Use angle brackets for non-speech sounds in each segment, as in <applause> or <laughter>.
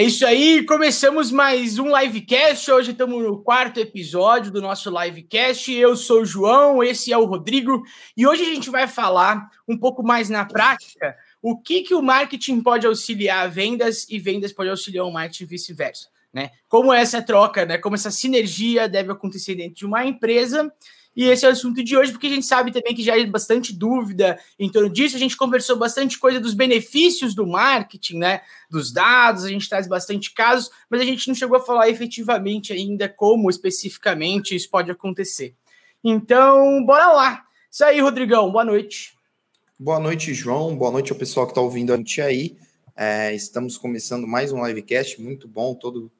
É isso aí, começamos mais um livecast. Hoje estamos no quarto episódio do nosso livecast. Eu sou o João, esse é o Rodrigo, e hoje a gente vai falar um pouco mais na prática o que, que o marketing pode auxiliar vendas e vendas pode auxiliar o marketing vice-versa. Né? Como essa troca, né? como essa sinergia deve acontecer dentro de uma empresa e esse é o assunto de hoje, porque a gente sabe também que já há bastante dúvida em torno disso. A gente conversou bastante coisa dos benefícios do marketing, né? Dos dados, a gente traz bastante casos, mas a gente não chegou a falar efetivamente ainda como especificamente isso pode acontecer. Então, bora lá. Isso aí, Rodrigão, boa noite. Boa noite, João. Boa noite ao pessoal que está ouvindo a gente aí. É, estamos começando mais um livecast, muito bom. Todo,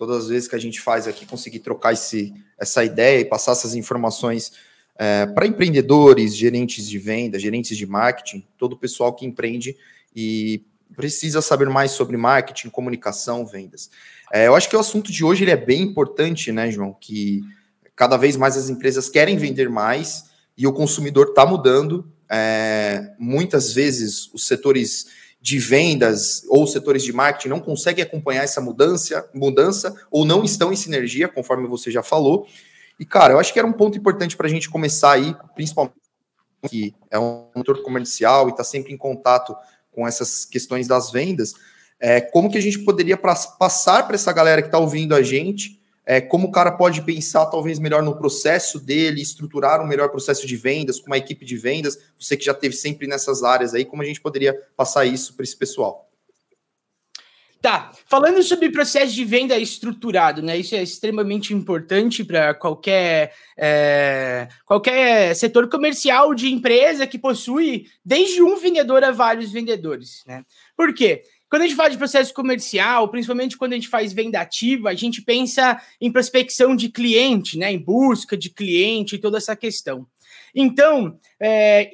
todas as vezes que a gente faz aqui, conseguir trocar esse, essa ideia e passar essas informações é, para empreendedores, gerentes de venda, gerentes de marketing, todo o pessoal que empreende e precisa saber mais sobre marketing, comunicação, vendas. É, eu acho que o assunto de hoje ele é bem importante, né, João? Que cada vez mais as empresas querem vender mais e o consumidor está mudando. É, muitas vezes os setores de vendas ou setores de marketing não conseguem acompanhar essa mudança, mudança ou não estão em sinergia, conforme você já falou. E, cara, eu acho que era um ponto importante para a gente começar aí, principalmente que é um motor comercial e está sempre em contato com essas questões das vendas. É, como que a gente poderia passar para essa galera que está ouvindo a gente é, como o cara pode pensar talvez melhor no processo dele, estruturar um melhor processo de vendas, com uma equipe de vendas, você que já teve sempre nessas áreas aí, como a gente poderia passar isso para esse pessoal? Tá, falando sobre processo de venda estruturado, né? Isso é extremamente importante para qualquer, é, qualquer setor comercial de empresa que possui desde um vendedor a vários vendedores, né? Por quê? Quando a gente fala de processo comercial, principalmente quando a gente faz venda ativa, a gente pensa em prospecção de cliente, né? Em busca de cliente e toda essa questão. Então, é,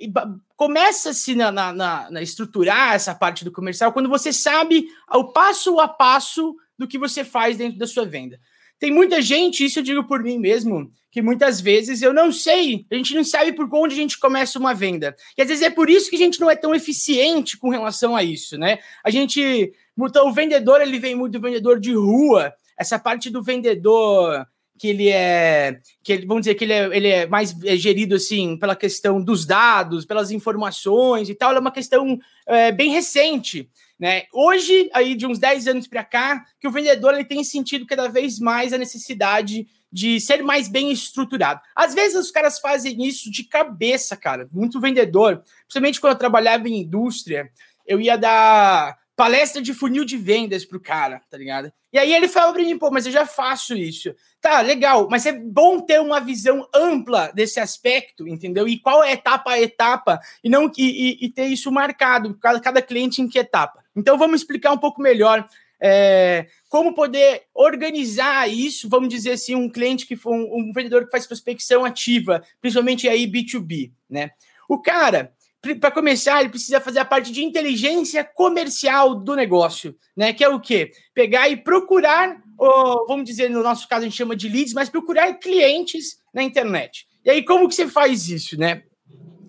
começa-se na, na, na, estruturar essa parte do comercial quando você sabe o passo a passo do que você faz dentro da sua venda. Tem muita gente, isso eu digo por mim mesmo, que muitas vezes eu não sei, a gente não sabe por onde a gente começa uma venda. E às vezes é por isso que a gente não é tão eficiente com relação a isso, né? A gente, então, o vendedor, ele vem muito do vendedor de rua, essa parte do vendedor que ele é, que ele, vamos dizer que ele é, ele é mais é gerido assim pela questão dos dados, pelas informações e tal, é uma questão é, bem recente. Né? Hoje, aí de uns 10 anos para cá, que o vendedor ele tem sentido cada vez mais a necessidade de ser mais bem estruturado. Às vezes os caras fazem isso de cabeça, cara. Muito vendedor, principalmente quando eu trabalhava em indústria, eu ia dar palestra de funil de vendas pro cara, tá ligado? E aí ele falou para mim, pô, mas eu já faço isso. Tá, legal, mas é bom ter uma visão ampla desse aspecto, entendeu? E qual é etapa a etapa, e não e, e, e ter isso marcado, cada, cada cliente em que etapa. Então vamos explicar um pouco melhor é, como poder organizar isso, vamos dizer assim, um cliente que for um, um vendedor que faz prospecção ativa, principalmente aí B2B, né? O cara, para começar, ele precisa fazer a parte de inteligência comercial do negócio, né? Que é o quê? Pegar e procurar, ou, vamos dizer, no nosso caso a gente chama de leads, mas procurar clientes na internet. E aí, como que você faz isso, né?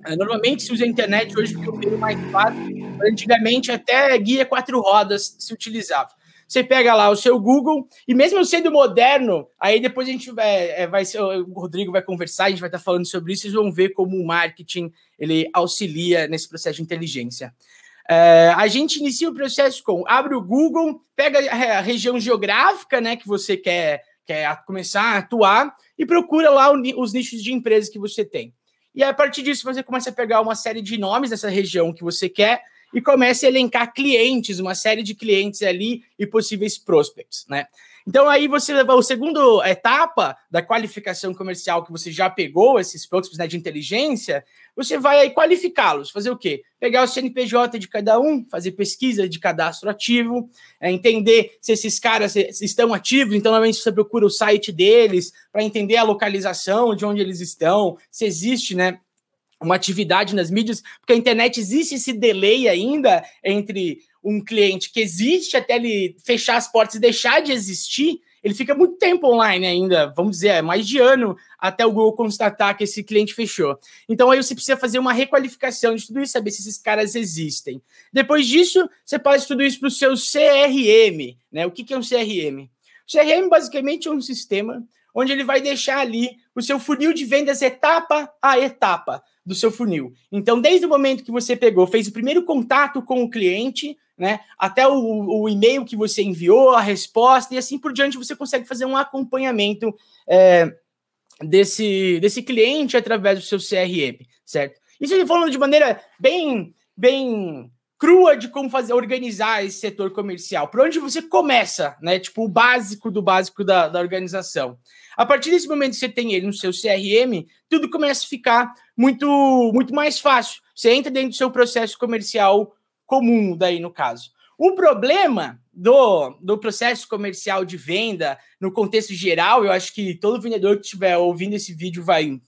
É, normalmente se usa a internet hoje porque é o meio mais fácil. Antigamente até guia quatro rodas se utilizava. Você pega lá o seu Google, e mesmo sendo moderno, aí depois a gente vai, é, vai ser, o Rodrigo vai conversar, a gente vai estar falando sobre isso, vocês vão ver como o marketing ele auxilia nesse processo de inteligência. É, a gente inicia o processo com abre o Google, pega a região geográfica né, que você quer, quer começar a atuar e procura lá os nichos de empresas que você tem. E a partir disso, você começa a pegar uma série de nomes dessa região que você quer e começa a elencar clientes, uma série de clientes ali e possíveis prospects, né? Então aí você leva a segunda etapa da qualificação comercial que você já pegou esses prospects né, de inteligência, você vai aí qualificá-los, fazer o quê? Pegar o CNPJ de cada um, fazer pesquisa de cadastro ativo, é, entender se esses caras estão ativos, então normalmente você procura o site deles para entender a localização de onde eles estão, se existe, né, uma atividade nas mídias, porque a internet existe esse delay ainda entre um cliente que existe até ele fechar as portas e deixar de existir, ele fica muito tempo online ainda, vamos dizer, é mais de ano até o Google constatar que esse cliente fechou. Então aí você precisa fazer uma requalificação de tudo isso, saber se esses caras existem. Depois disso, você passa tudo isso para o seu CRM, né? O que, que é um CRM? CRM basicamente é um sistema onde ele vai deixar ali o seu funil de vendas etapa a etapa do seu funil. Então, desde o momento que você pegou, fez o primeiro contato com o cliente, né, até o, o e-mail que você enviou, a resposta e assim por diante, você consegue fazer um acompanhamento é, desse, desse cliente através do seu CRM, certo? Isso ele falando de maneira bem, bem crua de como fazer organizar esse setor comercial. Por onde você começa, né? Tipo, o básico do básico da, da organização. A partir desse momento que você tem ele no seu CRM, tudo começa a ficar muito, muito mais fácil. Você entra dentro do seu processo comercial comum, daí no caso. O problema do, do processo comercial de venda, no contexto geral, eu acho que todo vendedor que estiver ouvindo esse vídeo vai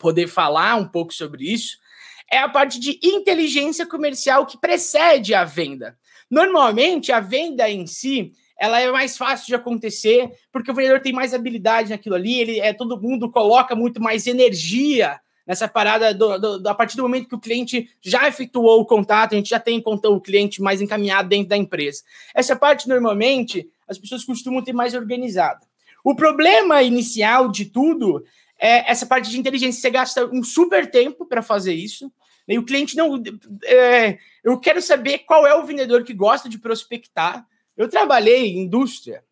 poder falar um pouco sobre isso, é a parte de inteligência comercial que precede a venda. Normalmente, a venda em si ela é mais fácil de acontecer porque o vendedor tem mais habilidade naquilo ali, ele é todo mundo coloca muito mais energia nessa parada do, do, a partir do momento que o cliente já efetuou o contato, a gente já tem o cliente mais encaminhado dentro da empresa. Essa parte normalmente as pessoas costumam ter mais organizada. O problema inicial de tudo é essa parte de inteligência. Você gasta um super tempo para fazer isso. E o cliente não. É, eu quero saber qual é o vendedor que gosta de prospectar. Eu trabalhei em indústria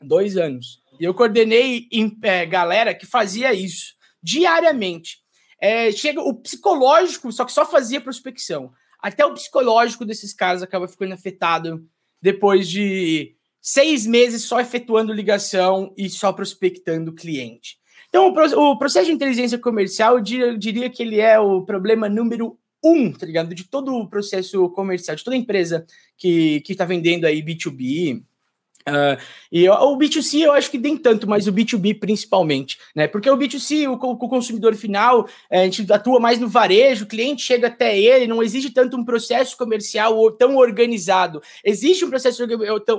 dois anos e eu coordenei em, é, galera que fazia isso diariamente. É, chega o psicológico, só que só fazia prospecção. Até o psicológico desses caras acaba ficando afetado depois de seis meses só efetuando ligação e só prospectando cliente. Então, o, processo de inteligência comercial, eu diria, que ele é o problema número um, tá ligado? De todo o processo comercial, de toda empresa que está vendendo aí B2B. Uh, e o B2C eu acho que nem tanto, mas o B2B principalmente, né? Porque o B2C, o, o consumidor final, é, a gente atua mais no varejo, o cliente chega até ele, não existe tanto um processo comercial tão organizado. Existe um processo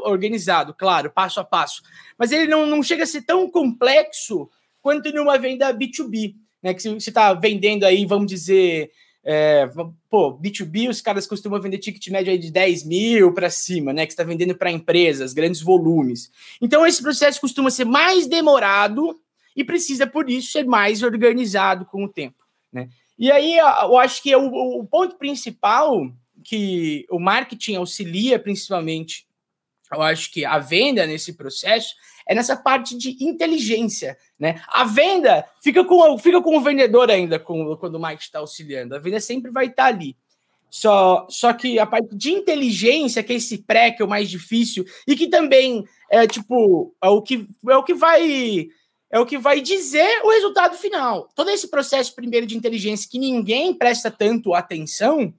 organizado, claro, passo a passo, mas ele não, não chega a ser tão complexo quanto numa venda B2B, né? Que você está vendendo aí, vamos dizer, é, pô, B2B, os caras costumam vender ticket médio de 10 mil para cima, né? Que está vendendo para empresas, grandes volumes. Então, esse processo costuma ser mais demorado e precisa, por isso, ser mais organizado com o tempo, né? E aí, eu acho que é o, o ponto principal que o marketing auxilia, principalmente, eu acho que a venda nesse processo é nessa parte de inteligência, né? A venda fica com, fica com o vendedor ainda com, quando o Mike está auxiliando. A venda sempre vai estar tá ali. Só, só que a parte de inteligência, que é esse pré, que é o mais difícil, e que também é tipo, é o que, é o que vai é o que vai dizer o resultado final. Todo esse processo primeiro de inteligência que ninguém presta tanto atenção,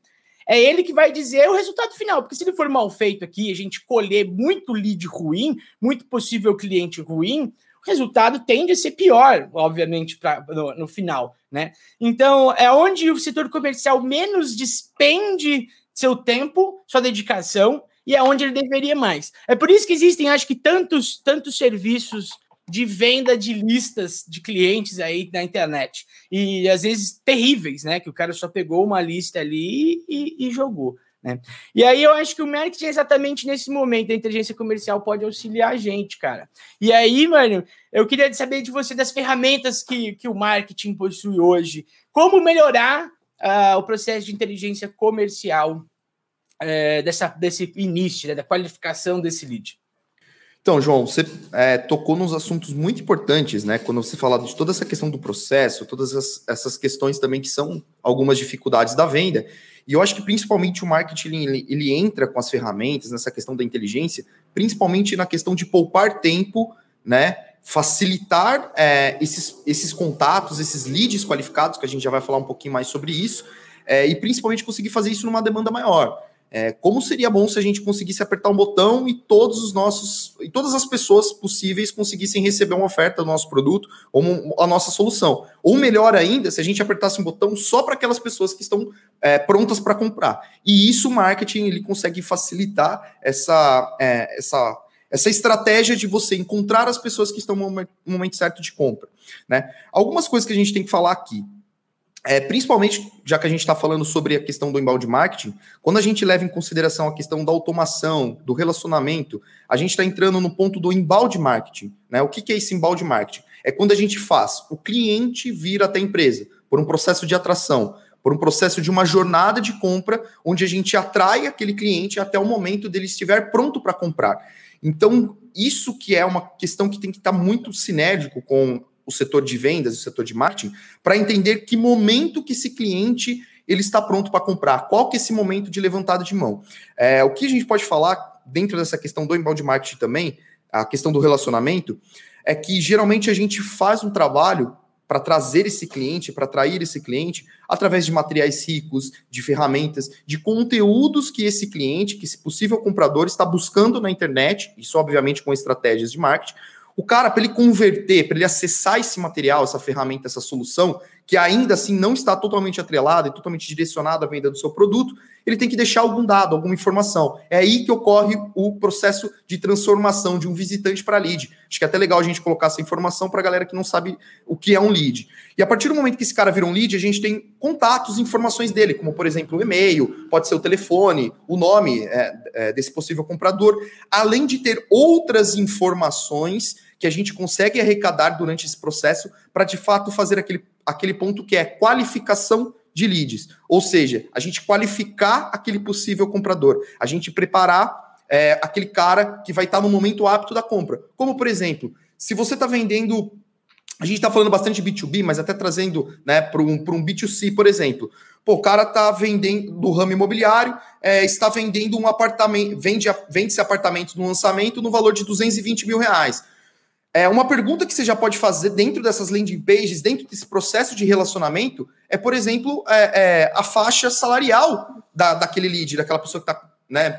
é ele que vai dizer o resultado final. Porque se ele for mal feito aqui, a gente colher muito lead ruim, muito possível cliente ruim, o resultado tende a ser pior, obviamente, pra, no, no final, né? Então, é onde o setor comercial menos despende seu tempo, sua dedicação, e é onde ele deveria mais. É por isso que existem, acho que, tantos, tantos serviços de venda de listas de clientes aí na internet. E às vezes terríveis, né? Que o cara só pegou uma lista ali e, e jogou. Né? E aí eu acho que o marketing é exatamente nesse momento, a inteligência comercial pode auxiliar a gente, cara. E aí, mano, eu queria saber de você das ferramentas que, que o marketing possui hoje. Como melhorar uh, o processo de inteligência comercial uh, dessa, desse início, né, da qualificação desse lead? Então, João, você é, tocou nos assuntos muito importantes, né? Quando você fala de toda essa questão do processo, todas as, essas questões também que são algumas dificuldades da venda. E eu acho que principalmente o marketing ele, ele entra com as ferramentas nessa questão da inteligência, principalmente na questão de poupar tempo, né? Facilitar é, esses, esses contatos, esses leads qualificados, que a gente já vai falar um pouquinho mais sobre isso, é, e principalmente conseguir fazer isso numa demanda maior. É, como seria bom se a gente conseguisse apertar um botão e todos os nossos e todas as pessoas possíveis conseguissem receber uma oferta do nosso produto ou a nossa solução. Ou melhor ainda, se a gente apertasse um botão só para aquelas pessoas que estão é, prontas para comprar. E isso o marketing ele consegue facilitar essa, é, essa essa estratégia de você encontrar as pessoas que estão no momento certo de compra. Né? Algumas coisas que a gente tem que falar aqui. É, principalmente, já que a gente está falando sobre a questão do embalde marketing, quando a gente leva em consideração a questão da automação, do relacionamento, a gente está entrando no ponto do embalde marketing. Né? O que, que é esse embalde marketing? É quando a gente faz o cliente vir até a empresa por um processo de atração, por um processo de uma jornada de compra, onde a gente atrai aquele cliente até o momento dele estiver pronto para comprar. Então, isso que é uma questão que tem que estar tá muito sinérgico com o setor de vendas, o setor de marketing, para entender que momento que esse cliente ele está pronto para comprar, qual que é esse momento de levantada de mão. É, o que a gente pode falar dentro dessa questão do inbound marketing também, a questão do relacionamento, é que geralmente a gente faz um trabalho para trazer esse cliente, para atrair esse cliente, através de materiais ricos, de ferramentas, de conteúdos que esse cliente, que esse possível comprador está buscando na internet, isso obviamente com estratégias de marketing, o cara, para ele converter, para ele acessar esse material, essa ferramenta, essa solução, que ainda assim não está totalmente atrelada e totalmente direcionada à venda do seu produto, ele tem que deixar algum dado, alguma informação. É aí que ocorre o processo de transformação de um visitante para lead. Acho que é até legal a gente colocar essa informação para a galera que não sabe o que é um lead. E a partir do momento que esse cara vira um lead, a gente tem contatos, informações dele, como por exemplo o e-mail, pode ser o telefone, o nome é, é, desse possível comprador, além de ter outras informações que a gente consegue arrecadar durante esse processo para de fato fazer aquele, aquele ponto que é qualificação de leads. Ou seja, a gente qualificar aquele possível comprador, a gente preparar é, aquele cara que vai estar no momento apto da compra. Como, por exemplo, se você está vendendo. A gente está falando bastante de B2B, mas até trazendo né, para um, um B2C, por exemplo. Pô, o cara está vendendo do ramo imobiliário, é, está vendendo um apartamento, vende, vende esse apartamento no lançamento no valor de 220 mil reais. É, uma pergunta que você já pode fazer dentro dessas landing pages, dentro desse processo de relacionamento, é, por exemplo, é, é, a faixa salarial da, daquele lead, daquela pessoa que está né,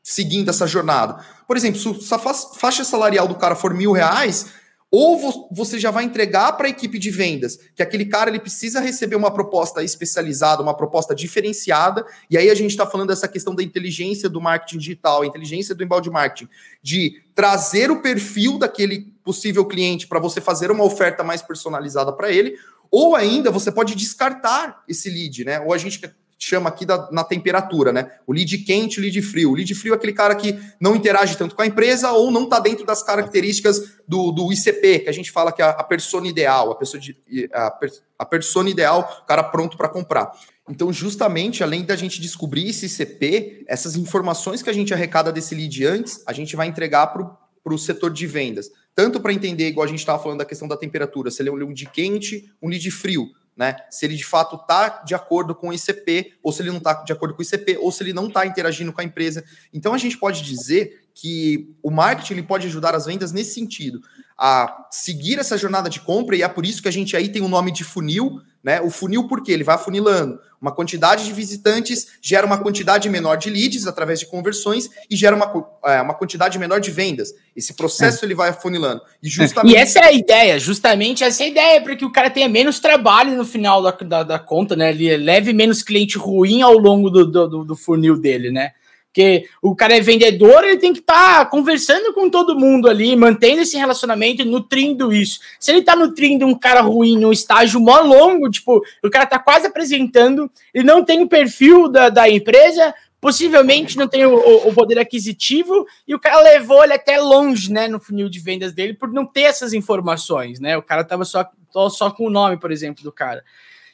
seguindo essa jornada. Por exemplo, se a faixa salarial do cara for mil reais, ou você já vai entregar para a equipe de vendas que aquele cara ele precisa receber uma proposta especializada, uma proposta diferenciada, e aí a gente está falando dessa questão da inteligência do marketing digital, a inteligência do embalde marketing, de trazer o perfil daquele possível cliente para você fazer uma oferta mais personalizada para ele, ou ainda você pode descartar esse lead, né? Ou a gente chama aqui da, na temperatura, né? O lead quente, o lead frio. O lead frio é aquele cara que não interage tanto com a empresa ou não está dentro das características do, do ICP, que a gente fala que é a persona ideal, a pessoa, de, a, a persona ideal, o cara pronto para comprar. Então, justamente, além da gente descobrir esse ICP, essas informações que a gente arrecada desse lead antes, a gente vai entregar para o setor de vendas. Tanto para entender, igual a gente estava falando da questão da temperatura, se ele é um lead quente, um lead frio né? Se ele de fato está de acordo com o ICP, ou se ele não está de acordo com o ICP, ou se ele não está interagindo com a empresa. Então a gente pode dizer que o marketing ele pode ajudar as vendas nesse sentido, a seguir essa jornada de compra, e é por isso que a gente aí tem o nome de funil, né? O funil, por quê? Ele vai afunilando. Uma quantidade de visitantes gera uma quantidade menor de leads através de conversões e gera uma, é, uma quantidade menor de vendas. Esse processo é. ele vai afunilando. E, justamente... e essa é a ideia, justamente essa é a ideia, para que o cara tenha menos trabalho no final da, da, da, conta, né? Ele leve menos cliente ruim ao longo do, do, do funil dele, né? Porque o cara é vendedor, ele tem que estar tá conversando com todo mundo ali, mantendo esse relacionamento e nutrindo isso. Se ele tá nutrindo um cara ruim num estágio mó longo, tipo, o cara tá quase apresentando, ele não tem o perfil da, da empresa, possivelmente não tem o, o, poder aquisitivo, e o cara levou ele até longe, né, no funil de vendas dele, por não ter essas informações, né? O cara tava só, só com o nome, por exemplo, do cara.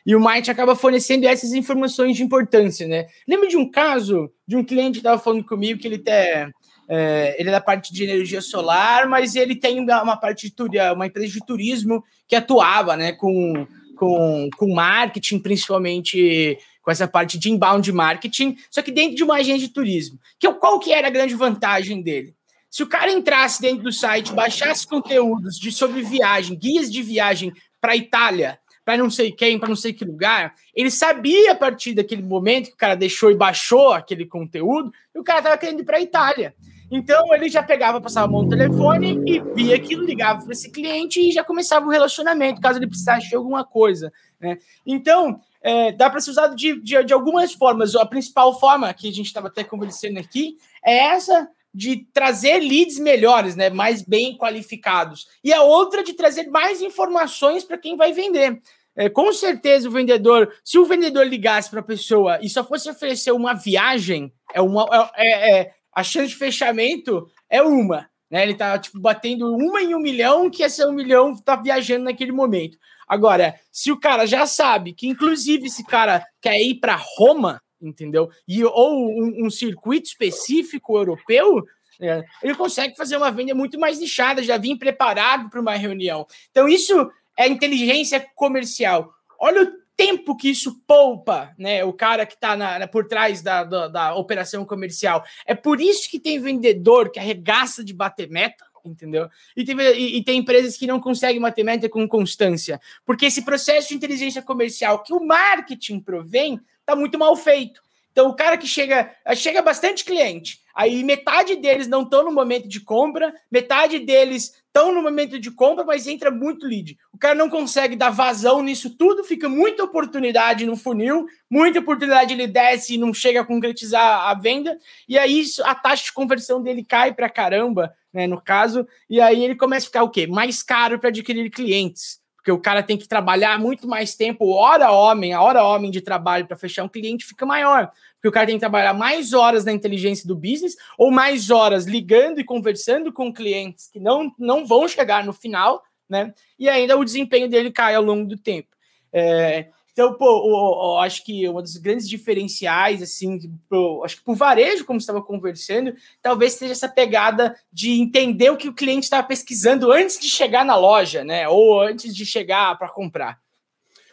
E o Might acaba fornecendo essas informações de importância, né? Lembro de um caso de um cliente que estava falando comigo que ele tem. É, ele é da parte de energia solar, mas ele tem uma parte de uma empresa de turismo que atuava né, com, com, com marketing, principalmente com essa parte de inbound marketing, só que dentro de uma agência de turismo. Que, qual que era a grande vantagem dele? Se o cara entrasse dentro do site, baixasse conteúdos de sobre viagem, guias de viagem para Itália, para não sei quem, para não sei que lugar. Ele sabia a partir daquele momento que o cara deixou e baixou aquele conteúdo, e o cara estava querendo ir para a Itália. Então ele já pegava, passava a mão no telefone e via aquilo, ligava para esse cliente e já começava o um relacionamento, caso ele precisasse de alguma coisa. Né? Então, é, dá para ser usado de, de, de, algumas formas. A principal forma que a gente estava até conversando aqui é essa de trazer leads melhores, né, mais bem qualificados, e a outra de trazer mais informações para quem vai vender. É, com certeza o vendedor, se o vendedor ligasse para a pessoa e só fosse oferecer uma viagem, é uma é, é, é, a chance de fechamento é uma, né? Ele tá tipo batendo uma em um milhão, que esse um milhão tá viajando naquele momento. Agora, se o cara já sabe que inclusive esse cara quer ir para Roma, entendeu? E ou um, um circuito específico europeu, é, ele consegue fazer uma venda muito mais nichada, já vir preparado para uma reunião. Então, isso é inteligência comercial. Olha o tempo que isso poupa, né? O cara que está por trás da, da, da, operação comercial. É por isso que tem vendedor que arregaça de bater meta, entendeu? E tem, e, e tem empresas que não conseguem bater meta com constância, porque esse processo de inteligência comercial que o marketing provém está muito mal feito. Então, o cara que chega, chega bastante cliente, aí metade deles não estão no momento de compra, metade deles estão no momento de compra, mas entra muito lead. O cara não consegue dar vazão nisso tudo, fica muita oportunidade no funil, muita oportunidade ele desce e não chega a concretizar a venda, e aí a taxa de conversão dele cai para caramba, né, no caso, e aí ele começa a ficar o quê? Mais caro para adquirir clientes porque o cara tem que trabalhar muito mais tempo, hora homem, a hora homem de trabalho para fechar um cliente fica maior, porque o cara tem que trabalhar mais horas na inteligência do business ou mais horas ligando e conversando com clientes que não, não vão chegar no final, né? E ainda o desempenho dele cai ao longo do tempo. É, então, pô, eu, acho que um dos grandes diferenciais, assim, pro, acho que por varejo, como estava conversando, talvez seja essa pegada de entender o que o cliente estava pesquisando antes de chegar na loja, né? Ou antes de chegar para comprar.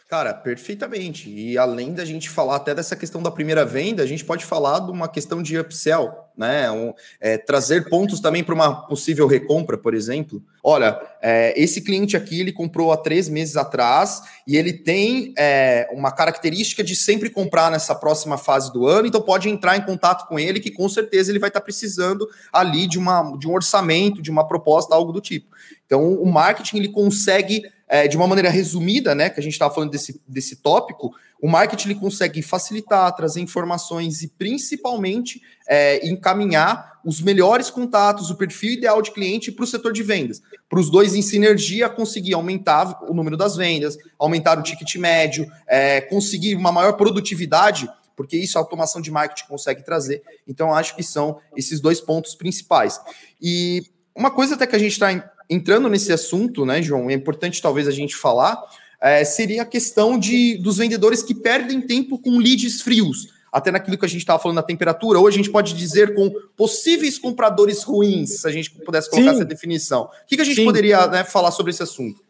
Cara, perfeitamente. E além da gente falar até dessa questão da primeira venda, a gente pode falar de uma questão de upsell, né? Um, é, trazer pontos também para uma possível recompra, por exemplo. Olha, é, esse cliente aqui ele comprou há três meses atrás e ele tem é, uma característica de sempre comprar nessa próxima fase do ano, então pode entrar em contato com ele, que com certeza ele vai estar tá precisando ali de, uma, de um orçamento, de uma proposta, algo do tipo. Então, o marketing ele consegue é, de uma maneira resumida, né, que a gente estava falando desse, desse tópico, o marketing ele consegue facilitar, trazer informações e principalmente é, encaminhar os melhores contatos, o perfil ideal de cliente para o setor de vendas, para os dois em sinergia conseguir aumentar o número das vendas, aumentar o ticket médio, é, conseguir uma maior produtividade porque isso a automação de marketing consegue trazer. Então, acho que são esses dois pontos principais. E uma coisa até que a gente está entrando nesse assunto, né, João, é importante talvez a gente falar, é, seria a questão de, dos vendedores que perdem tempo com leads frios, até naquilo que a gente estava falando da temperatura, ou a gente pode dizer com possíveis compradores ruins, se a gente pudesse colocar Sim. essa definição. O que, que a gente Sim. poderia né, falar sobre esse assunto?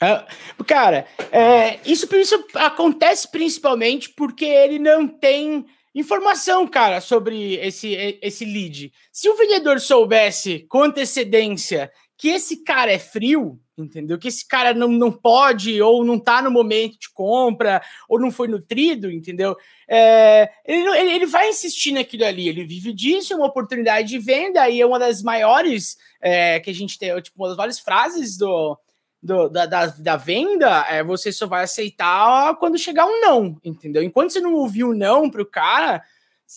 É, cara, é, isso, isso acontece principalmente porque ele não tem informação, cara, sobre esse, esse lead. Se o vendedor soubesse com antecedência que esse cara é frio, entendeu? Que esse cara não, não pode, ou não tá no momento de compra, ou não foi nutrido, entendeu? É, ele, ele, ele, vai insistir naquilo ali, ele vive disso, é uma oportunidade de venda, e é uma das maiores é, que a gente tem, tipo, uma das maiores frases do, do da, da, da, venda é você só vai aceitar quando chegar um não, entendeu? Enquanto você não ouviu um não pro cara,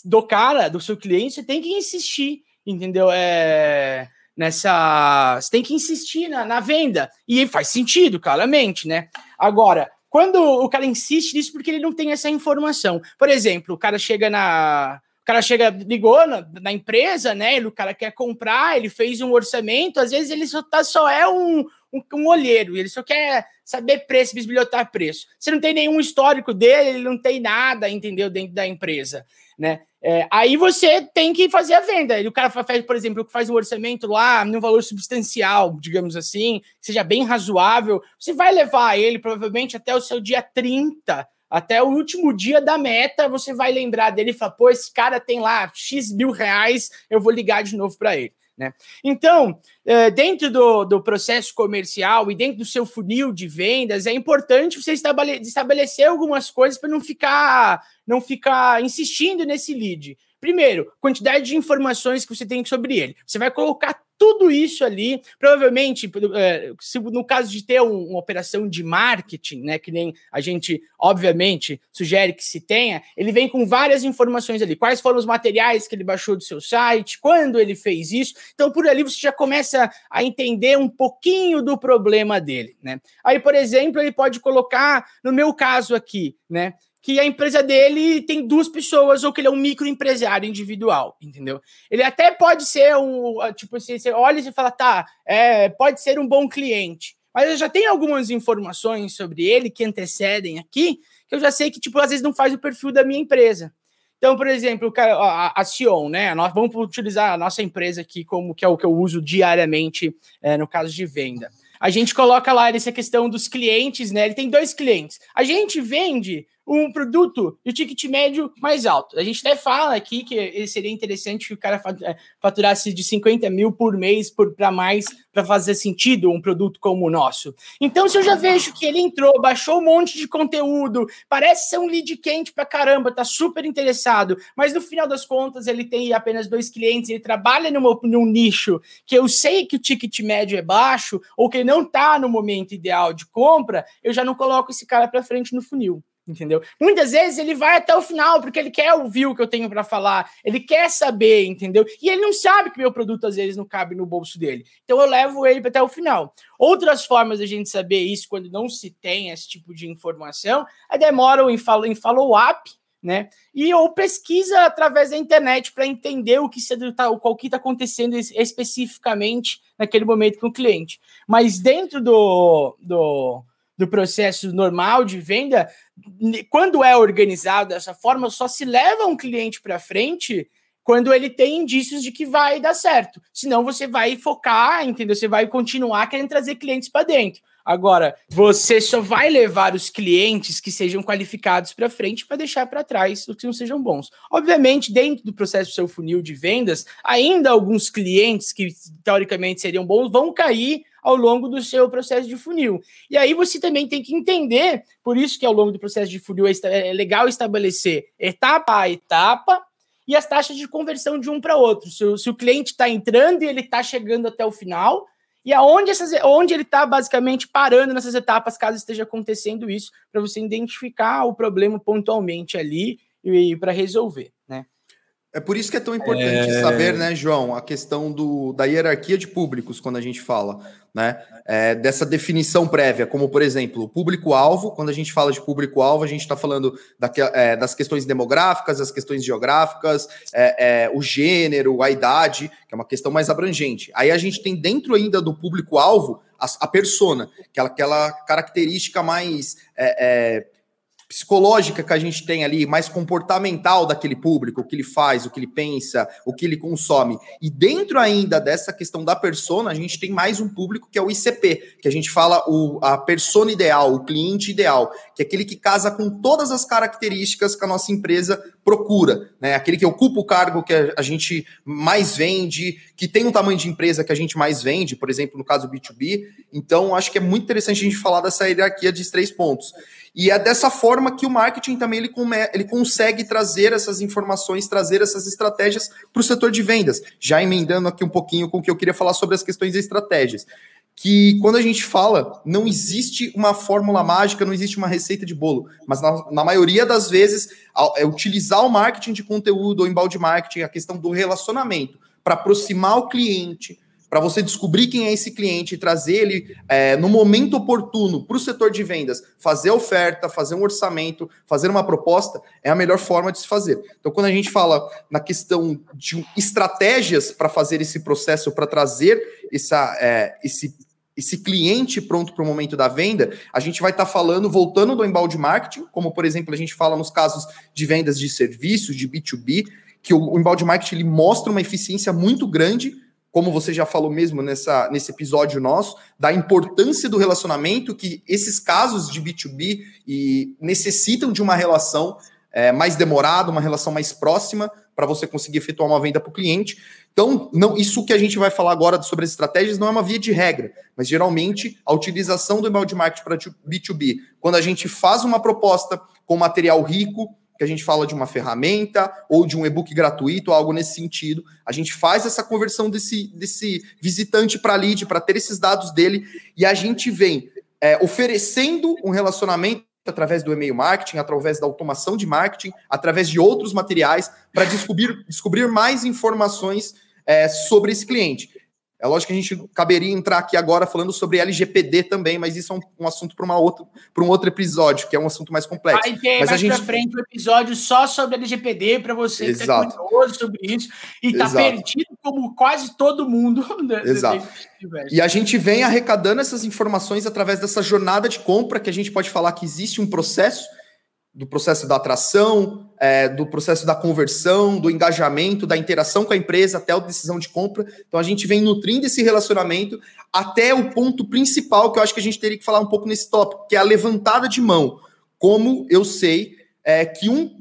do cara, do seu cliente, você tem que insistir, entendeu? É nessa. Você tem que insistir na, na venda. E faz sentido, claramente, né? Agora, quando o cara insiste nisso, porque ele não tem essa informação. Por exemplo, o cara chega na. O cara chega, ligou na, na empresa, né? Ele, o cara quer comprar, ele fez um orçamento, às vezes ele só, tá, só é um, um, um olheiro, ele só quer saber preço, bisbilhotar preço. Você não tem nenhum histórico dele, ele não tem nada, entendeu, dentro da empresa, né? É, aí você tem que fazer a venda. E o cara faz, por exemplo, faz um orçamento lá num valor substancial, digamos assim, seja bem razoável. Você vai levar ele provavelmente até o seu dia 30, até o último dia da meta. Você vai lembrar dele e falar: pô, esse cara tem lá X mil reais, eu vou ligar de novo para ele. Né? Então, é, dentro do, do processo comercial e dentro do seu funil de vendas, é importante você estabelecer algumas coisas para não ficar, não ficar insistindo nesse lead. Primeiro, quantidade de informações que você tem sobre ele. Você vai colocar tudo isso ali, provavelmente, é, no caso de ter um, uma operação de marketing, né, que nem a gente, obviamente, sugere que se tenha, ele vem com várias informações ali. Quais foram os materiais que ele baixou do seu site, quando ele fez isso. Então, por ali você já começa a entender um pouquinho do problema dele, né? Aí, por exemplo, ele pode colocar, no meu caso aqui, né? Que a empresa dele tem duas pessoas ou que ele é um microempresário individual, entendeu? Ele até pode ser um, tipo, assim, você olha e fala, tá, é, pode ser um bom cliente, mas eu já tenho algumas informações sobre ele que antecedem aqui, que eu já sei que, tipo, às vezes não faz o perfil da minha empresa. Então, por exemplo, a, a Sion, né? Nós vamos utilizar a nossa empresa aqui como que é o que eu uso diariamente é, no caso de venda. A gente coloca lá essa questão dos clientes, né? Ele tem dois clientes. A gente vende um produto de ticket médio mais alto. A gente até fala aqui que seria interessante que o cara é, faturasse de 50 mil por mês para mais para fazer sentido um produto como o nosso. Então, se eu já vejo que ele entrou, baixou um monte de conteúdo, parece ser um lead quente para caramba, tá super interessado, mas no final das contas ele tem apenas dois clientes, ele trabalha numa, num nicho que eu sei que o ticket médio é baixo ou que ele não está no momento ideal de compra, eu já não coloco esse cara para frente no funil entendeu? Muitas vezes ele vai até o final porque ele quer ouvir o que eu tenho para falar, ele quer saber, entendeu? E ele não sabe que meu produto às vezes não cabe no bolso dele. Então eu levo ele até o final. Outras formas de a gente saber isso quando não se tem esse tipo de informação é demoram em follow-up, né? E ou pesquisa através da internet para entender o que está o que está acontecendo especificamente naquele momento com o cliente. Mas dentro do, do do processo normal de venda, quando é organizado dessa forma, só se leva um cliente para frente quando ele tem indícios de que vai dar certo. Senão você vai focar, entendeu? Você vai continuar querendo trazer clientes para dentro. Agora, você só vai levar os clientes que sejam qualificados para frente para deixar para trás os que não sejam bons. Obviamente, dentro do processo do seu funil de vendas, ainda alguns clientes que teoricamente seriam bons vão cair ao longo do seu processo de funil. E aí você também tem que entender, por isso que ao longo do processo de funil é, é legal estabelecer etapa a etapa e as taxas de conversão de um para outro. Se o, se o cliente está entrando e ele está chegando até o final, e aonde essas, onde ele está basicamente parando nessas etapas, caso esteja acontecendo isso, para você identificar o problema pontualmente ali e, e para resolver? É por isso que é tão importante é... saber, né, João, a questão do, da hierarquia de públicos quando a gente fala, né? É, dessa definição prévia, como por exemplo, o público-alvo. Quando a gente fala de público-alvo, a gente está falando da, é, das questões demográficas, das questões geográficas, é, é, o gênero, a idade, que é uma questão mais abrangente. Aí a gente tem dentro ainda do público-alvo a, a persona, aquela, aquela característica mais é, é, psicológica que a gente tem ali, mais comportamental daquele público, o que ele faz, o que ele pensa, o que ele consome. E dentro ainda dessa questão da persona, a gente tem mais um público que é o ICP, que a gente fala o, a persona ideal, o cliente ideal, que é aquele que casa com todas as características que a nossa empresa procura, né? Aquele que ocupa o cargo que a gente mais vende, que tem um tamanho de empresa que a gente mais vende, por exemplo, no caso B2B. Então, acho que é muito interessante a gente falar dessa hierarquia de três pontos. E é dessa forma que o marketing também ele, come, ele consegue trazer essas informações, trazer essas estratégias para o setor de vendas. Já emendando aqui um pouquinho com o que eu queria falar sobre as questões de estratégias. Que quando a gente fala, não existe uma fórmula mágica, não existe uma receita de bolo, mas na, na maioria das vezes é utilizar o marketing de conteúdo, o embalde marketing, a questão do relacionamento, para aproximar o cliente, para você descobrir quem é esse cliente e trazer ele é, no momento oportuno para o setor de vendas, fazer oferta, fazer um orçamento, fazer uma proposta, é a melhor forma de se fazer. Então, quando a gente fala na questão de estratégias para fazer esse processo, para trazer essa, é, esse esse cliente pronto para o momento da venda, a gente vai estar tá falando, voltando do embalde marketing, como por exemplo a gente fala nos casos de vendas de serviços, de B2B, que o, o embalde marketing ele mostra uma eficiência muito grande como você já falou mesmo nessa, nesse episódio nosso, da importância do relacionamento, que esses casos de B2B e necessitam de uma relação é, mais demorada, uma relação mais próxima, para você conseguir efetuar uma venda para o cliente. Então, não, isso que a gente vai falar agora sobre as estratégias não é uma via de regra, mas geralmente a utilização do email marketing para B2B, quando a gente faz uma proposta com material rico, que a gente fala de uma ferramenta ou de um e-book gratuito, algo nesse sentido. A gente faz essa conversão desse, desse visitante para lead, para ter esses dados dele, e a gente vem é, oferecendo um relacionamento através do e-mail marketing, através da automação de marketing, através de outros materiais, para descobrir, descobrir mais informações é, sobre esse cliente. É lógico que a gente caberia entrar aqui agora falando sobre LGPD também, mas isso é um, um assunto para um outro episódio, que é um assunto mais complexo. Vai ter mas mais a gente... para frente um episódio só sobre LGPD para você que está curioso sobre isso e está perdido como quase todo mundo. <laughs> Exato. E a gente vem arrecadando essas informações através dessa jornada de compra, que a gente pode falar que existe um processo do processo da atração, é, do processo da conversão, do engajamento, da interação com a empresa até a decisão de compra. Então a gente vem nutrindo esse relacionamento até o ponto principal que eu acho que a gente teria que falar um pouco nesse tópico, que é a levantada de mão. Como eu sei é, que um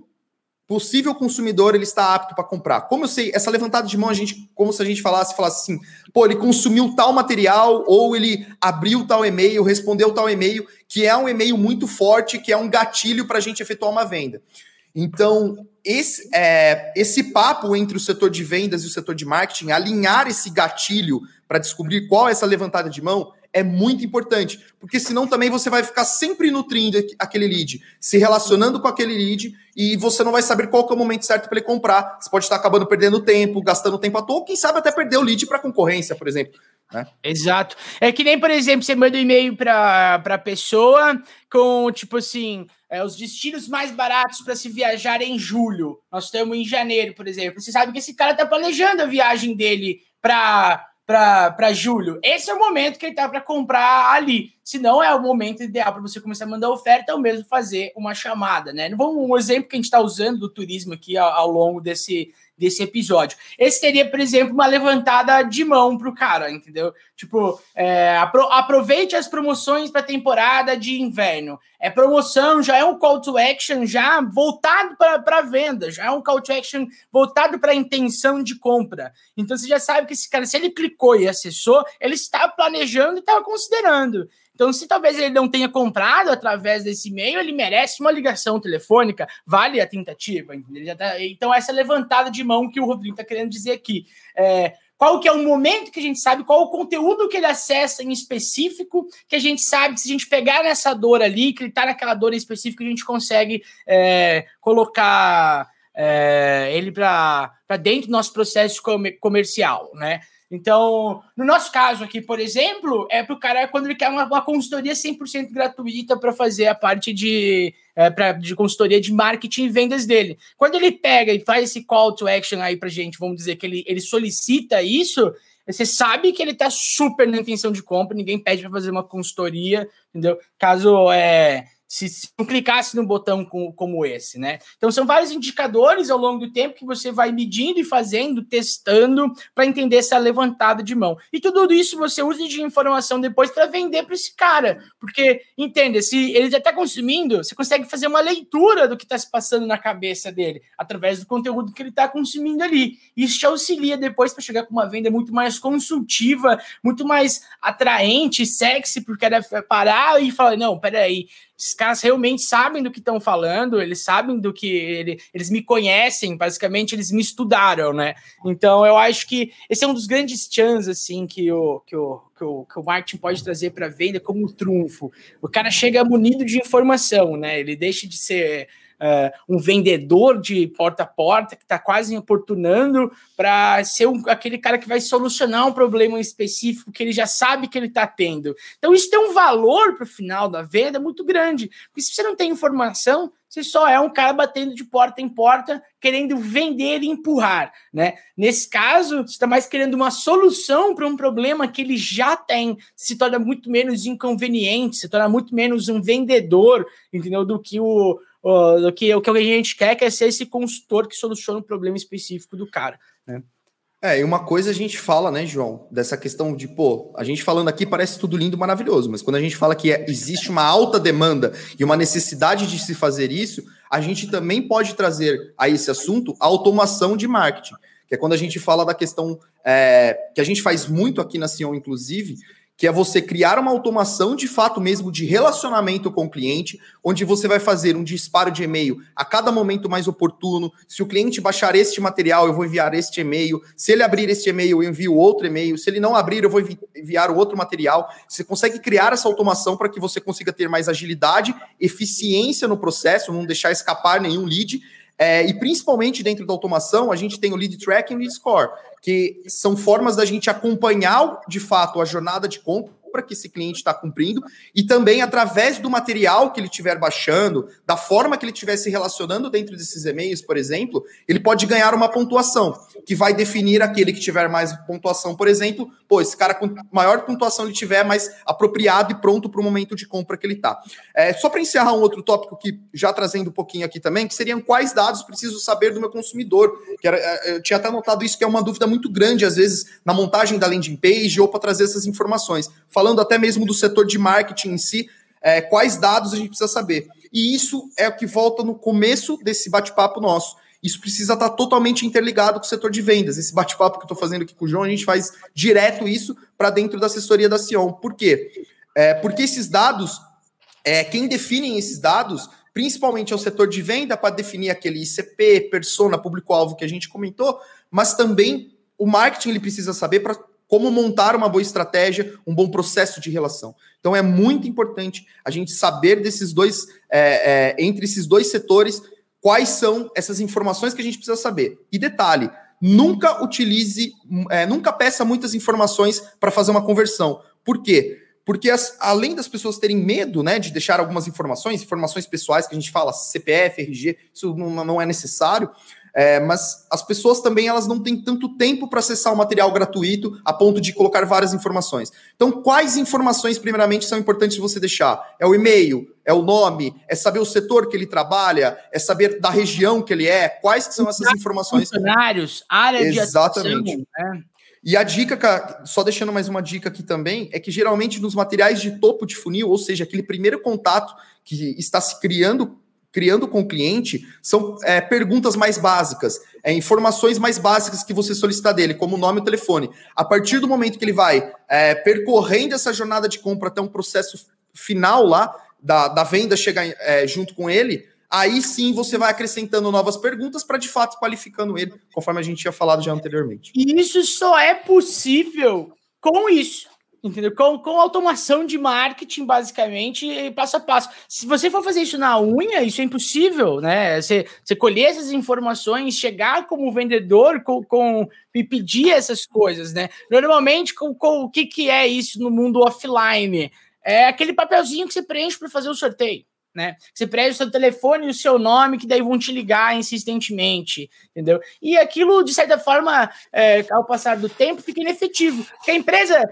possível consumidor ele está apto para comprar. Como eu sei, essa levantada de mão, a gente, como se a gente falasse, falasse assim, pô, ele consumiu tal material, ou ele abriu tal e-mail, respondeu tal e-mail, que é um e-mail muito forte, que é um gatilho para a gente efetuar uma venda. Então, esse, é, esse papo entre o setor de vendas e o setor de marketing, alinhar esse gatilho para descobrir qual é essa levantada de mão, é muito importante, porque senão também você vai ficar sempre nutrindo aquele lead, se relacionando com aquele lead e você não vai saber qual é o momento certo para ele comprar. Você pode estar acabando perdendo tempo, gastando tempo à toa, ou quem sabe até perder o lead para concorrência, por exemplo. Né? Exato. É que nem, por exemplo, você manda um e-mail para a pessoa com, tipo assim, é, os destinos mais baratos para se viajar em julho. Nós estamos em janeiro, por exemplo. Você sabe que esse cara está planejando a viagem dele para julho. Esse é o momento que ele tá para comprar ali. Se não é o momento ideal para você começar a mandar oferta, é o mesmo fazer uma chamada, né? Vamos um exemplo que a gente está usando do turismo aqui ao, ao longo desse desse episódio. Esse seria, por exemplo, uma levantada de mão pro cara, entendeu? Tipo, é, apro aproveite as promoções para temporada de inverno. É promoção, já é um call to action já voltado para venda, já é um call to action voltado para intenção de compra. Então você já sabe que esse cara, se ele clicou e acessou, ele está planejando e estava considerando. Então, se talvez ele não tenha comprado através desse e-mail, ele merece uma ligação telefônica, vale a tentativa. Tá, então, essa levantada de mão que o Rodrigo está querendo dizer aqui. É, qual que é o momento que a gente sabe, qual o conteúdo que ele acessa em específico, que a gente sabe que se a gente pegar nessa dor ali, que ele está naquela dor em específico, a gente consegue é, colocar é, ele para dentro do nosso processo comercial, né? Então, no nosso caso aqui, por exemplo, é para o cara quando ele quer uma, uma consultoria 100% gratuita para fazer a parte de, é, pra, de consultoria de marketing e vendas dele. Quando ele pega e faz esse call to action aí para gente, vamos dizer que ele, ele solicita isso, você sabe que ele está super na intenção de compra, ninguém pede para fazer uma consultoria, entendeu? Caso é se, se não clicasse num botão com, como esse, né? Então são vários indicadores ao longo do tempo que você vai medindo e fazendo, testando para entender essa levantada de mão. E tudo isso você usa de informação depois para vender para esse cara, porque entenda, se ele já está consumindo, você consegue fazer uma leitura do que está se passando na cabeça dele através do conteúdo que ele está consumindo ali. Isso te auxilia depois para chegar com uma venda muito mais consultiva, muito mais atraente, sexy, porque era parar e falar não, peraí esses caras realmente sabem do que estão falando, eles sabem do que ele, eles me conhecem, basicamente eles me estudaram, né? Então eu acho que esse é um dos grandes chances assim que o, que o, que o, que o marketing pode trazer para a venda como trunfo. O cara chega munido de informação, né? Ele deixa de ser uh, um vendedor de porta a porta que está quase importunando para ser um, aquele cara que vai solucionar um problema específico que ele já sabe que ele está tendo. Então, isso tem um valor para o final da venda muito grande. Porque se você não tem informação, você só é um cara batendo de porta em porta, querendo vender e empurrar, né? Nesse caso, você está mais querendo uma solução para um problema que ele já tem, se torna muito menos inconveniente, se torna muito menos um vendedor, entendeu? Do que o, do que o que a gente quer, que é ser esse consultor que soluciona um problema específico do cara, né? É, e uma coisa a gente fala, né, João, dessa questão de, pô, a gente falando aqui parece tudo lindo, maravilhoso, mas quando a gente fala que é, existe uma alta demanda e uma necessidade de se fazer isso, a gente também pode trazer a esse assunto a automação de marketing, que é quando a gente fala da questão é, que a gente faz muito aqui na Sion, inclusive, que é você criar uma automação de fato mesmo de relacionamento com o cliente, onde você vai fazer um disparo de e-mail a cada momento mais oportuno. Se o cliente baixar este material, eu vou enviar este e-mail. Se ele abrir este e-mail, eu envio outro e-mail. Se ele não abrir, eu vou enviar outro material. Você consegue criar essa automação para que você consiga ter mais agilidade, eficiência no processo, não deixar escapar nenhum lead. É, e principalmente dentro da automação, a gente tem o lead tracking e o score que são formas da gente acompanhar de fato a jornada de compra que esse cliente está cumprindo e também através do material que ele estiver baixando, da forma que ele estiver se relacionando dentro desses e-mails, por exemplo, ele pode ganhar uma pontuação que vai definir aquele que tiver mais pontuação, por exemplo, pô, esse cara com maior pontuação ele tiver mais apropriado e pronto para o momento de compra que ele está. É, só para encerrar um outro tópico que já trazendo um pouquinho aqui também, que seriam quais dados preciso saber do meu consumidor, que era, é, eu tinha até notado isso que é uma dúvida muito grande às vezes na montagem da landing page ou para trazer essas informações falando até mesmo do setor de marketing em si, é, quais dados a gente precisa saber. E isso é o que volta no começo desse bate-papo nosso. Isso precisa estar totalmente interligado com o setor de vendas. Esse bate-papo que eu estou fazendo aqui com o João, a gente faz direto isso para dentro da assessoria da Sion. Por quê? É, porque esses dados, é, quem define esses dados, principalmente é o setor de venda, para definir aquele ICP, persona, público-alvo que a gente comentou, mas também o marketing ele precisa saber para como montar uma boa estratégia, um bom processo de relação. Então é muito importante a gente saber desses dois, é, é, entre esses dois setores, quais são essas informações que a gente precisa saber. E detalhe, nunca utilize, é, nunca peça muitas informações para fazer uma conversão. Por quê? Porque as, além das pessoas terem medo né, de deixar algumas informações, informações pessoais que a gente fala, CPF, RG, isso não, não é necessário. É, mas as pessoas também elas não têm tanto tempo para acessar o material gratuito a ponto de colocar várias informações. Então, quais informações, primeiramente, são importantes você deixar? É o e-mail, é o nome, é saber o setor que ele trabalha, é saber da região que ele é, quais são essas informações. Funcionários, área de Exatamente. Né? E a dica, só deixando mais uma dica aqui também, é que geralmente nos materiais de topo de funil, ou seja, aquele primeiro contato que está se criando criando com o cliente são é, perguntas mais básicas, é, informações mais básicas que você solicita dele, como nome e telefone. A partir do momento que ele vai é, percorrendo essa jornada de compra até um processo final lá, da, da venda chegar é, junto com ele, aí sim você vai acrescentando novas perguntas para de fato qualificando ele, conforme a gente tinha falado já anteriormente. E isso só é possível com isso entendeu? Com, com automação de marketing, basicamente, passo a passo. Se você for fazer isso na unha, isso é impossível, né? Você, você colher essas informações, chegar como vendedor com, com e pedir essas coisas, né? Normalmente, com, com, o que, que é isso no mundo offline? É aquele papelzinho que você preenche para fazer o sorteio né? Você preenche o seu telefone e o seu nome, que daí vão te ligar insistentemente, entendeu? E aquilo, de certa forma, é, ao passar do tempo, fica inefetivo. Porque a empresa,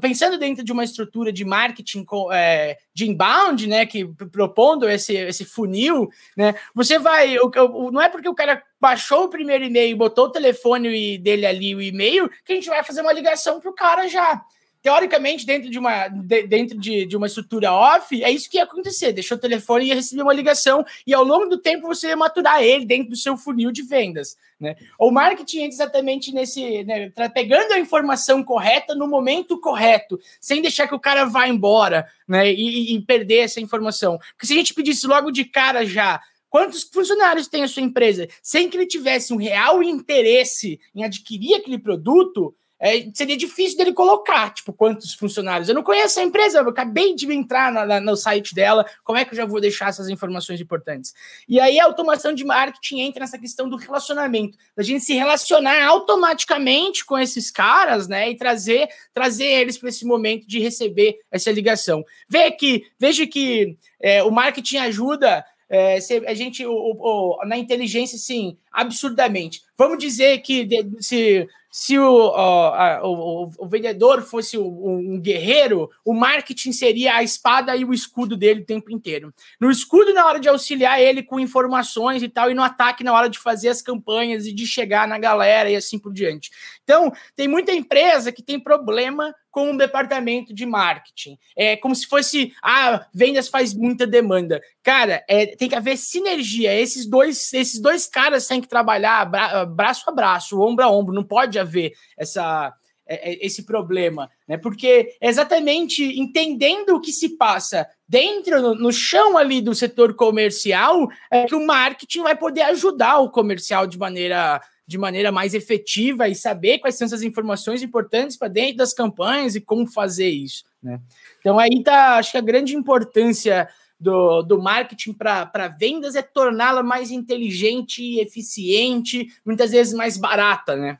pensando dentro de uma estrutura de marketing é, de inbound, né, que propondo esse, esse funil, né, você vai, o, o, não é porque o cara baixou o primeiro e-mail, botou o telefone dele ali, o e-mail, que a gente vai fazer uma ligação pro cara já teoricamente, dentro de uma, de, dentro de, de uma estrutura off, é isso que ia acontecer. Deixou o telefone e ia receber uma ligação, e ao longo do tempo você ia maturar ele dentro do seu funil de vendas. Né? O marketing entra exatamente nesse. Né, pegando a informação correta no momento correto, sem deixar que o cara vá embora né, e, e perder essa informação. Porque se a gente pedisse logo de cara já Quantos funcionários tem a sua empresa? Sem que ele tivesse um real interesse em adquirir aquele produto, é, seria difícil dele colocar, tipo, quantos funcionários. Eu não conheço a empresa, eu acabei de entrar na, na, no site dela, como é que eu já vou deixar essas informações importantes? E aí a automação de marketing entra nessa questão do relacionamento, da gente se relacionar automaticamente com esses caras, né, e trazer, trazer eles para esse momento de receber essa ligação. Vê que, veja que é, o marketing ajuda é, a gente, o, o, na inteligência, sim, absurdamente. Vamos dizer que se se o, a, o, o, vendedor fosse um guerreiro, o marketing seria a espada e o escudo dele o tempo inteiro. No escudo, na hora de auxiliar ele com informações e tal, e no ataque, na hora de fazer as campanhas e de chegar na galera e assim por diante. Então, tem muita empresa que tem problema com o departamento de marketing. É como se fosse, ah, vendas faz muita demanda. Cara, é, tem que haver sinergia. Esses dois, esses dois caras têm que trabalhar bra braço a braço, ombro a ombro. Não pode haver essa é, é, esse problema, né? Porque exatamente entendendo o que se passa dentro, no, chão ali do setor comercial, é que o marketing vai poder ajudar o comercial de maneira de maneira mais efetiva e saber quais são essas informações importantes para dentro das campanhas e como fazer isso, né? Então aí tá, acho que a grande importância do, do marketing para vendas é torná-la mais inteligente eficiente, muitas vezes mais barata, né?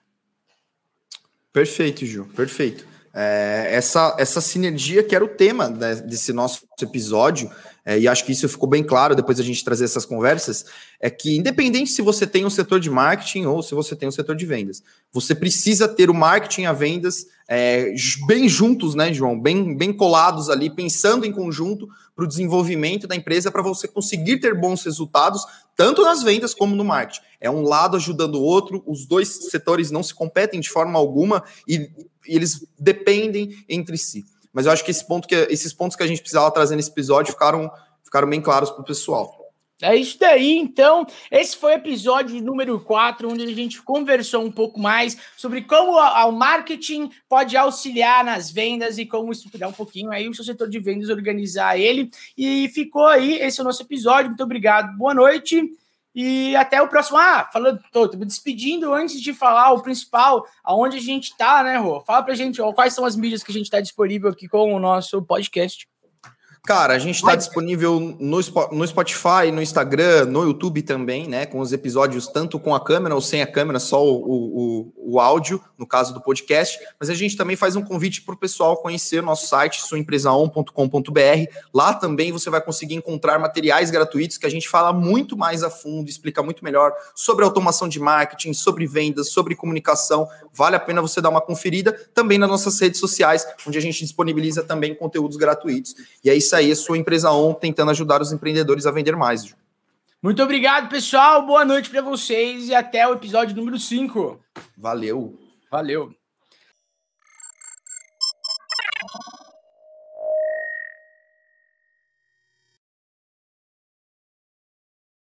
Perfeito, Ju, perfeito. É, essa, essa sinergia que era o tema né, desse nosso episódio, é, e acho que isso ficou bem claro depois da gente trazer essas conversas, é que independente se você tem um setor de marketing ou se você tem um setor de vendas, você precisa ter o marketing e a vendas é, bem juntos, né, João? Bem, bem colados ali, pensando em conjunto para o desenvolvimento da empresa, para você conseguir ter bons resultados, tanto nas vendas como no marketing. É um lado ajudando o outro, os dois setores não se competem de forma alguma e, e eles dependem entre si. Mas eu acho que, esse ponto que esses pontos que a gente precisava trazer nesse episódio ficaram, ficaram bem claros para o pessoal. É isso daí, então. Esse foi o episódio número 4, onde a gente conversou um pouco mais sobre como o marketing pode auxiliar nas vendas e como estruturar um pouquinho aí o seu setor de vendas, organizar ele. E ficou aí, esse é o nosso episódio. Muito obrigado, boa noite. E até o próximo. Ah, falando, tô, tô me despedindo antes de falar o principal, aonde a gente tá, né, Rô? Fala pra gente ó, quais são as mídias que a gente tá disponível aqui com o nosso podcast. Cara, a gente está disponível no, no Spotify, no Instagram, no YouTube também, né? Com os episódios tanto com a câmera ou sem a câmera, só o, o, o áudio, no caso do podcast. Mas a gente também faz um convite para o pessoal conhecer o nosso site, suaempresaon.com.br. Lá também você vai conseguir encontrar materiais gratuitos que a gente fala muito mais a fundo, explica muito melhor sobre automação de marketing, sobre vendas, sobre comunicação. Vale a pena você dar uma conferida também nas nossas redes sociais, onde a gente disponibiliza também conteúdos gratuitos. E é isso isso aí, a sua empresa on tentando ajudar os empreendedores a vender mais. Muito obrigado, pessoal. Boa noite para vocês e até o episódio número 5. Valeu. Valeu.